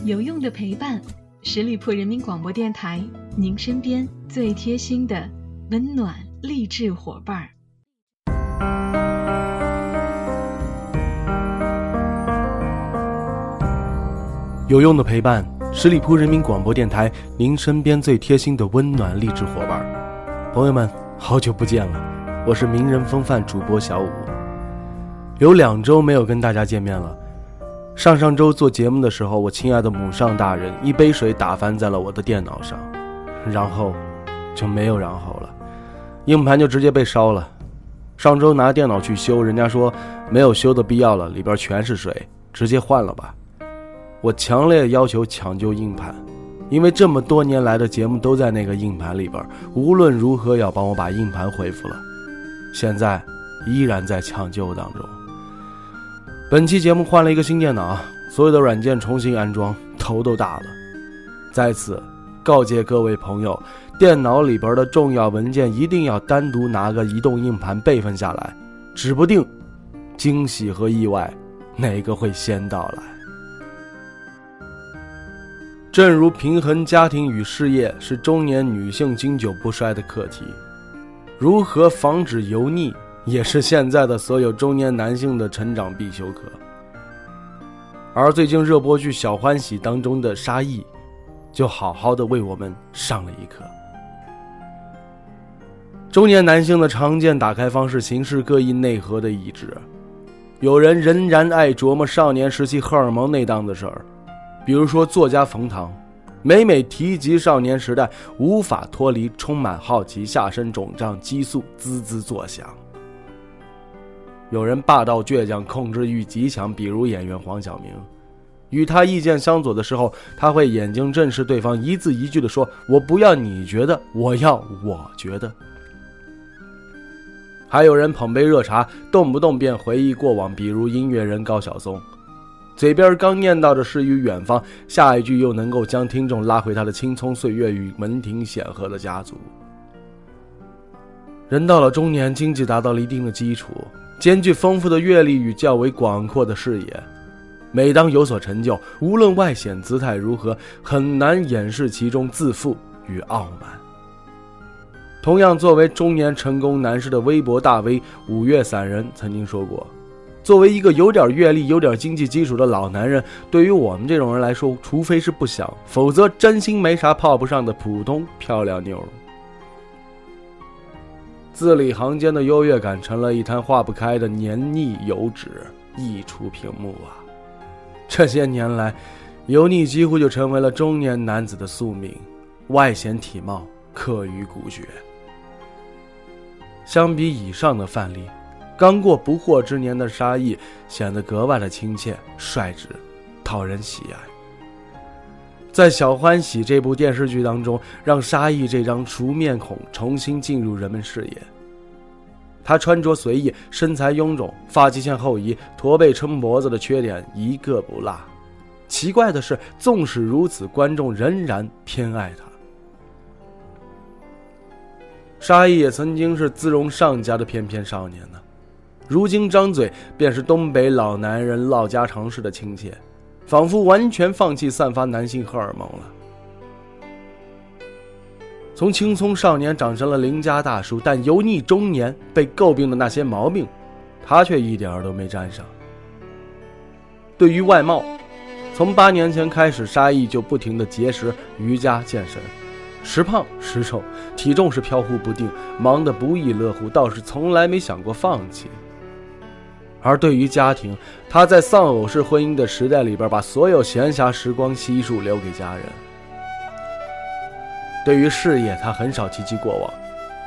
有用的陪伴，十里铺人民广播电台，您身边最贴心的温暖励志伙伴儿。有用的陪伴，十里铺人民广播电台，您身边最贴心的温暖励志伙伴儿。朋友们，好久不见了，我是名人风范主播小五。有两周没有跟大家见面了。上上周做节目的时候，我亲爱的母上大人一杯水打翻在了我的电脑上，然后就没有然后了，硬盘就直接被烧了。上周拿电脑去修，人家说没有修的必要了，里边全是水，直接换了吧。我强烈要求抢救硬盘，因为这么多年来的节目都在那个硬盘里边，无论如何要帮我把硬盘恢复了。现在依然在抢救当中。本期节目换了一个新电脑，所有的软件重新安装，头都大了。在此告诫各位朋友，电脑里边的重要文件一定要单独拿个移动硬盘备份下来，指不定惊喜和意外哪个会先到来。正如平衡家庭与事业是中年女性经久不衰的课题，如何防止油腻？也是现在的所有中年男性的成长必修课。而最近热播剧《小欢喜》当中的沙溢，就好好的为我们上了一课。中年男性的常见打开方式，形式各异，内核的一致。有人仍然爱琢磨少年时期荷尔蒙那档子事儿，比如说作家冯唐，每每提及少年时代，无法脱离充满好奇，下身肿胀，激素滋滋作响。有人霸道倔强，控制欲极强，比如演员黄晓明，与他意见相左的时候，他会眼睛正视对方，一字一句的说：“我不要你觉得，我要我觉得。”还有人捧杯热茶，动不动便回忆过往，比如音乐人高晓松，嘴边刚念叨着诗与远方，下一句又能够将听众拉回他的青葱岁月与门庭显赫的家族。人到了中年，经济达到了一定的基础。兼具丰富的阅历与较为广阔的视野，每当有所成就，无论外显姿态如何，很难掩饰其中自负与傲慢。同样，作为中年成功男士的微博大 V 五月散人曾经说过：“作为一个有点阅历、有点经济基础的老男人，对于我们这种人来说，除非是不想，否则真心没啥泡不上的普通漂亮妞。”字里行间的优越感成了一滩化不开的黏腻油脂溢出屏幕啊！这些年来，油腻几乎就成为了中年男子的宿命，外显体貌，刻于骨血。相比以上的范例，刚过不惑之年的沙溢显得格外的亲切、率直，讨人喜爱。在《小欢喜》这部电视剧当中，让沙溢这张熟面孔重新进入人们视野。他穿着随意，身材臃肿，发际线后移，驼背撑脖子的缺点一个不落。奇怪的是，纵使如此，观众仍然偏爱他。沙溢也曾经是姿容上佳的翩翩少年呢，如今张嘴便是东北老男人唠家常事的亲切。仿佛完全放弃散发男性荷尔蒙了。从青葱少年长成了邻家大叔，但油腻中年被诟病的那些毛病，他却一点儿都没沾上。对于外貌，从八年前开始，沙溢就不停的节食、瑜伽、健身，时胖时瘦，体重是飘忽不定，忙得不亦乐乎，倒是从来没想过放弃。而对于家庭，他在丧偶式婚姻的时代里边，把所有闲暇时光悉数留给家人。对于事业，他很少提及过往。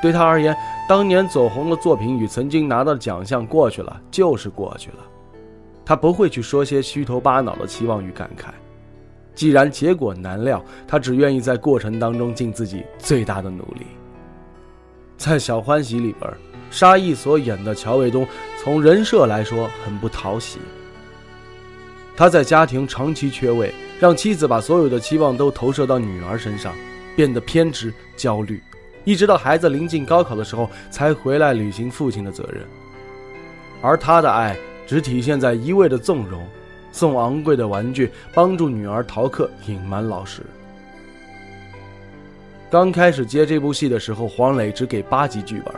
对他而言，当年走红的作品与曾经拿到的奖项过去了，就是过去了。他不会去说些虚头巴脑的期望与感慨。既然结果难料，他只愿意在过程当中尽自己最大的努力。在《小欢喜》里边。沙溢所演的乔卫东，从人设来说很不讨喜。他在家庭长期缺位，让妻子把所有的期望都投射到女儿身上，变得偏执焦虑，一直到孩子临近高考的时候才回来履行父亲的责任。而他的爱只体现在一味的纵容，送昂贵的玩具，帮助女儿逃课，隐瞒老师。刚开始接这部戏的时候，黄磊只给八集剧本。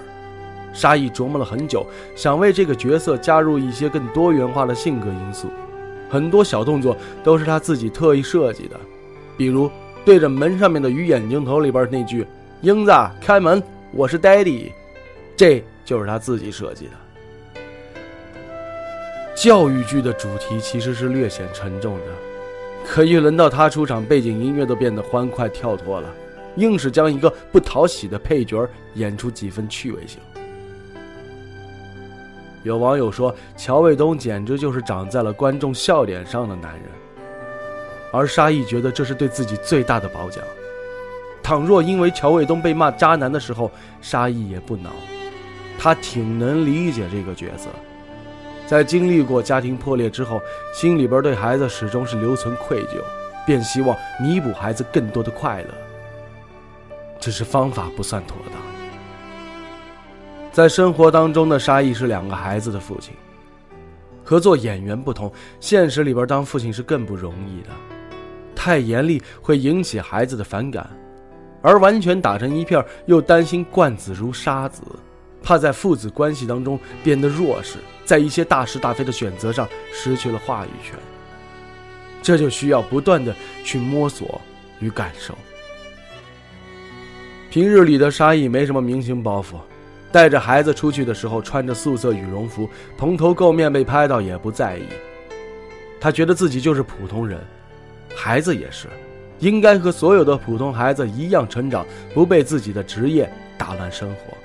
沙溢琢磨了很久，想为这个角色加入一些更多元化的性格因素，很多小动作都是他自己特意设计的，比如对着门上面的鱼眼镜头里边那句“英子开门，我是 Daddy”，这就是他自己设计的。教育剧的主题其实是略显沉重的，可一轮到他出场，背景音乐都变得欢快跳脱了，硬是将一个不讨喜的配角演出几分趣味性。有网友说，乔卫东简直就是长在了观众笑点上的男人，而沙溢觉得这是对自己最大的褒奖。倘若因为乔卫东被骂渣男的时候，沙溢也不恼，他挺能理解这个角色。在经历过家庭破裂之后，心里边对孩子始终是留存愧疚，便希望弥补孩子更多的快乐。只是方法不算妥当。在生活当中的沙溢是两个孩子的父亲，和做演员不同，现实里边当父亲是更不容易的。太严厉会引起孩子的反感，而完全打成一片又担心惯子如杀子，怕在父子关系当中变得弱势，在一些大是大非的选择上失去了话语权。这就需要不断的去摸索与感受。平日里的沙溢没什么明星包袱。带着孩子出去的时候，穿着素色羽绒服，蓬头垢面被拍到也不在意。他觉得自己就是普通人，孩子也是，应该和所有的普通孩子一样成长，不被自己的职业打乱生活。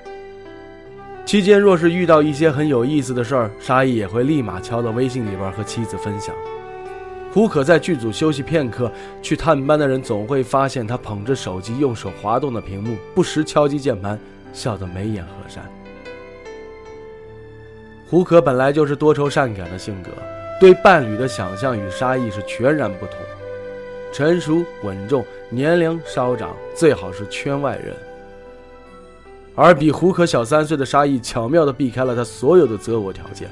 期间若是遇到一些很有意思的事儿，沙溢也会立马敲到微信里边和妻子分享。胡可在剧组休息片刻，去探班的人总会发现他捧着手机，用手滑动的屏幕，不时敲击键盘。笑得眉眼和善。胡可本来就是多愁善感的性格，对伴侣的想象与沙溢是全然不同。成熟稳重，年龄稍长，最好是圈外人。而比胡可小三岁的沙溢巧妙地避开了他所有的择偶条件，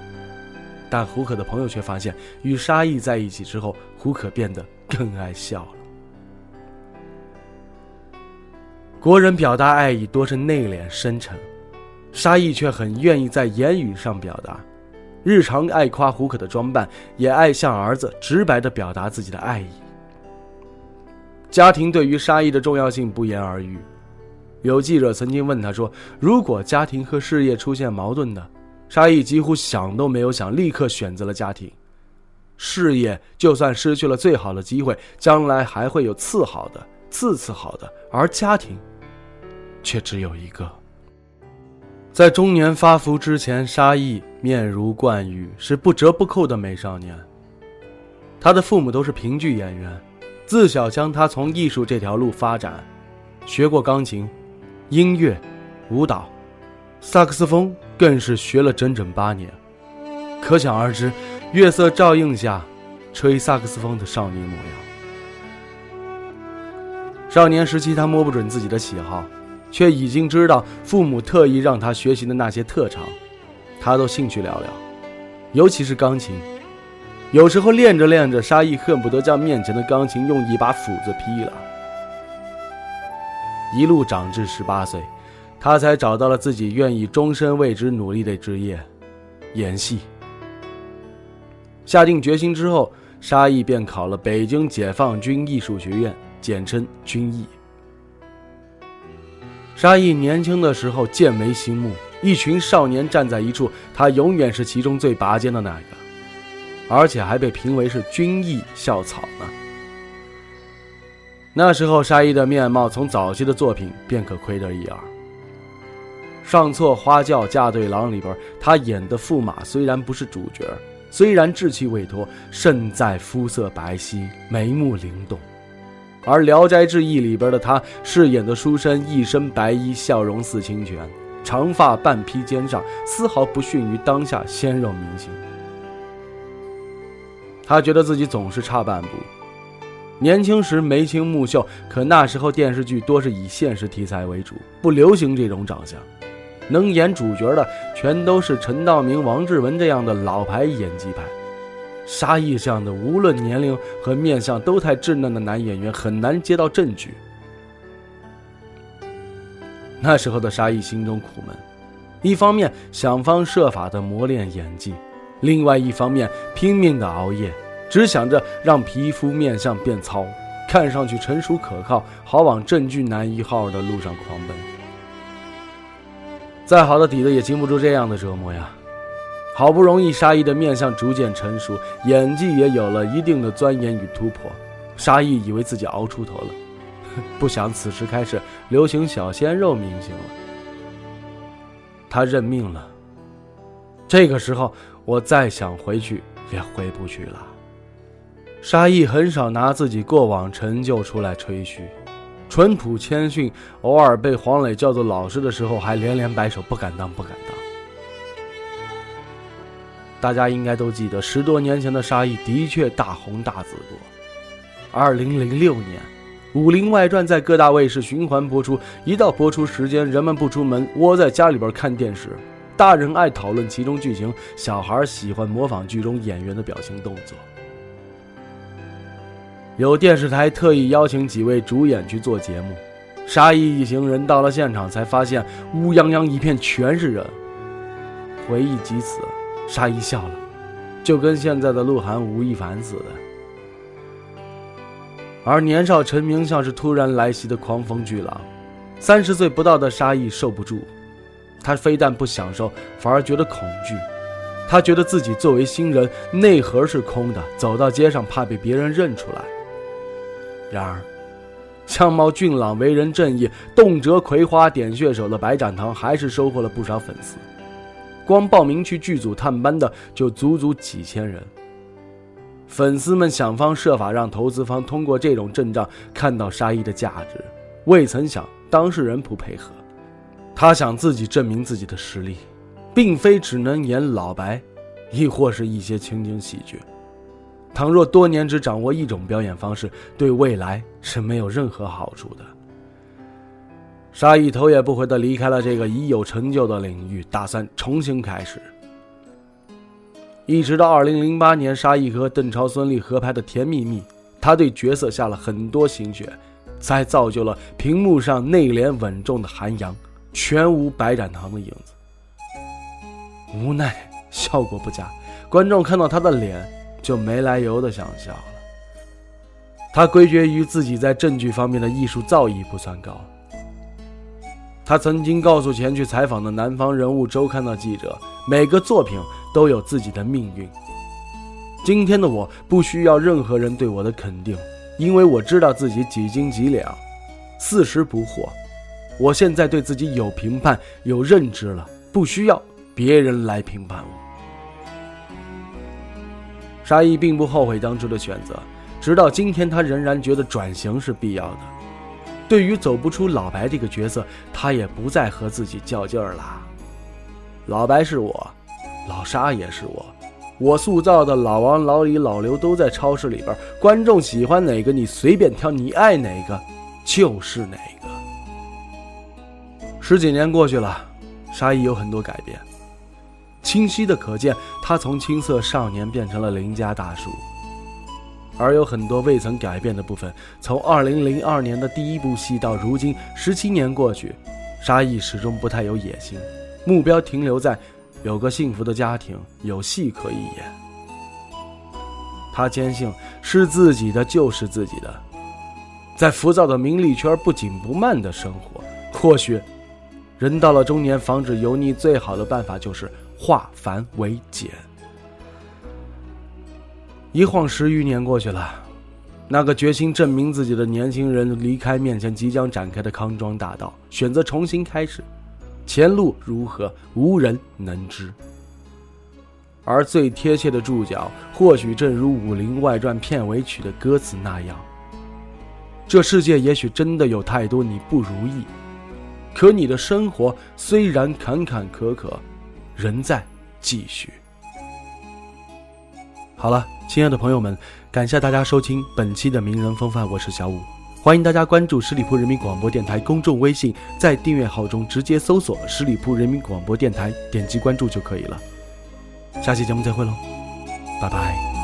但胡可的朋友却发现，与沙溢在一起之后，胡可变得更爱笑了。国人表达爱意多是内敛深沉，沙溢却很愿意在言语上表达，日常爱夸胡可的装扮，也爱向儿子直白地表达自己的爱意。家庭对于沙溢的重要性不言而喻，有记者曾经问他说：“如果家庭和事业出现矛盾的，沙溢几乎想都没有想，立刻选择了家庭。事业就算失去了最好的机会，将来还会有次好的、次次好的，而家庭。”却只有一个。在中年发福之前，沙溢面如冠玉，是不折不扣的美少年。他的父母都是评剧演员，自小将他从艺术这条路发展，学过钢琴、音乐、舞蹈、萨克斯风，更是学了整整八年。可想而知，月色照映下，吹萨克斯风的少年模样。少年时期，他摸不准自己的喜好。却已经知道父母特意让他学习的那些特长，他都兴趣寥寥，尤其是钢琴。有时候练着练着，沙溢恨不得将面前的钢琴用一把斧子劈了。一路长至十八岁，他才找到了自己愿意终身为之努力的职业——演戏。下定决心之后，沙溢便考了北京解放军艺术学院，简称军艺。沙溢年轻的时候剑眉星目，一群少年站在一处，他永远是其中最拔尖的那个，而且还被评为是军艺校草呢。那时候沙溢的面貌从早期的作品便可窥得一二。上错花轿嫁对郎里边，他演的驸马虽然不是主角，虽然稚气未脱，胜在肤色白皙，眉目灵动。而《聊斋志异》里边的他饰演的书生，一身白衣，笑容似清泉，长发半披肩上，丝毫不逊于当下鲜肉明星。他觉得自己总是差半步。年轻时眉清目秀，可那时候电视剧多是以现实题材为主，不流行这种长相，能演主角的全都是陈道明、王志文这样的老牌演技派。沙溢这样的无论年龄和面相都太稚嫩的男演员很难接到正剧。那时候的沙溢心中苦闷，一方面想方设法的磨练演技，另外一方面拼命的熬夜，只想着让皮肤面相变糙，看上去成熟可靠，好往正剧男一号的路上狂奔。再好的底子也经不住这样的折磨呀。好不容易，沙溢的面相逐渐成熟，演技也有了一定的钻研与突破。沙溢以为自己熬出头了，不想此时开始流行小鲜肉明星了。他认命了。这个时候，我再想回去也回不去了。沙溢很少拿自己过往成就出来吹嘘，淳朴谦逊，偶尔被黄磊叫做老师的时候，还连连摆手，不敢当，不敢当。大家应该都记得，十多年前的沙溢的确大红大紫过。二零零六年，《武林外传》在各大卫视循环播出，一到播出时间，人们不出门，窝在家里边看电视。大人爱讨论其中剧情，小孩喜欢模仿剧中演员的表情动作。有电视台特意邀请几位主演去做节目，沙溢一行人到了现场，才发现乌泱泱一片全是人。回忆及此。沙溢笑了，就跟现在的鹿晗、吴亦凡似的。而年少成名像是突然来袭的狂风巨浪，三十岁不到的沙溢受不住，他非但不享受，反而觉得恐惧。他觉得自己作为新人，内核是空的，走到街上怕被别人认出来。然而，相貌俊朗、为人正义、动辄葵花点穴手的白展堂，还是收获了不少粉丝。光报名去剧组探班的就足足几千人。粉丝们想方设法让投资方通过这种阵仗看到沙溢的价值，未曾想当事人不配合。他想自己证明自己的实力，并非只能演老白，亦或是一些情景喜剧。倘若多年只掌握一种表演方式，对未来是没有任何好处的。沙溢头也不回地离开了这个已有成就的领域，打算重新开始。一直到2008年，沙溢和邓超、孙俪合拍的《甜蜜蜜》，他对角色下了很多心血，才造就了屏幕上内敛稳重的韩阳，全无白展堂的影子。无奈效果不佳，观众看到他的脸就没来由的想笑了。他归结于自己在正剧方面的艺术造诣不算高。他曾经告诉前去采访的《南方人物周刊》的记者：“每个作品都有自己的命运。今天的我不需要任何人对我的肯定，因为我知道自己几斤几两，四十不惑。我现在对自己有评判、有认知了，不需要别人来评判我。”沙溢并不后悔当初的选择，直到今天，他仍然觉得转型是必要的。对于走不出老白这个角色，他也不再和自己较劲儿了。老白是我，老沙也是我，我塑造的老王、老李、老刘都在超市里边，观众喜欢哪个你随便挑，你爱哪个就是哪个。十几年过去了，沙溢有很多改变，清晰的可见，他从青涩少年变成了邻家大叔。而有很多未曾改变的部分。从2002年的第一部戏到如今，十七年过去，沙溢始终不太有野心，目标停留在有个幸福的家庭，有戏可以演。他坚信是自己的就是自己的，在浮躁的名利圈不紧不慢的生活。或许，人到了中年，防止油腻最好的办法就是化繁为简。一晃十余年过去了，那个决心证明自己的年轻人离开面前即将展开的康庄大道，选择重新开始，前路如何，无人能知。而最贴切的注脚，或许正如《武林外传》片尾曲的歌词那样：这世界也许真的有太多你不如意，可你的生活虽然坎坎坷坷，仍在继续。好了，亲爱的朋友们，感谢大家收听本期的名人风范，我是小五，欢迎大家关注十里铺人民广播电台公众微信，在订阅号中直接搜索十里铺人民广播电台，点击关注就可以了。下期节目再会喽，拜拜。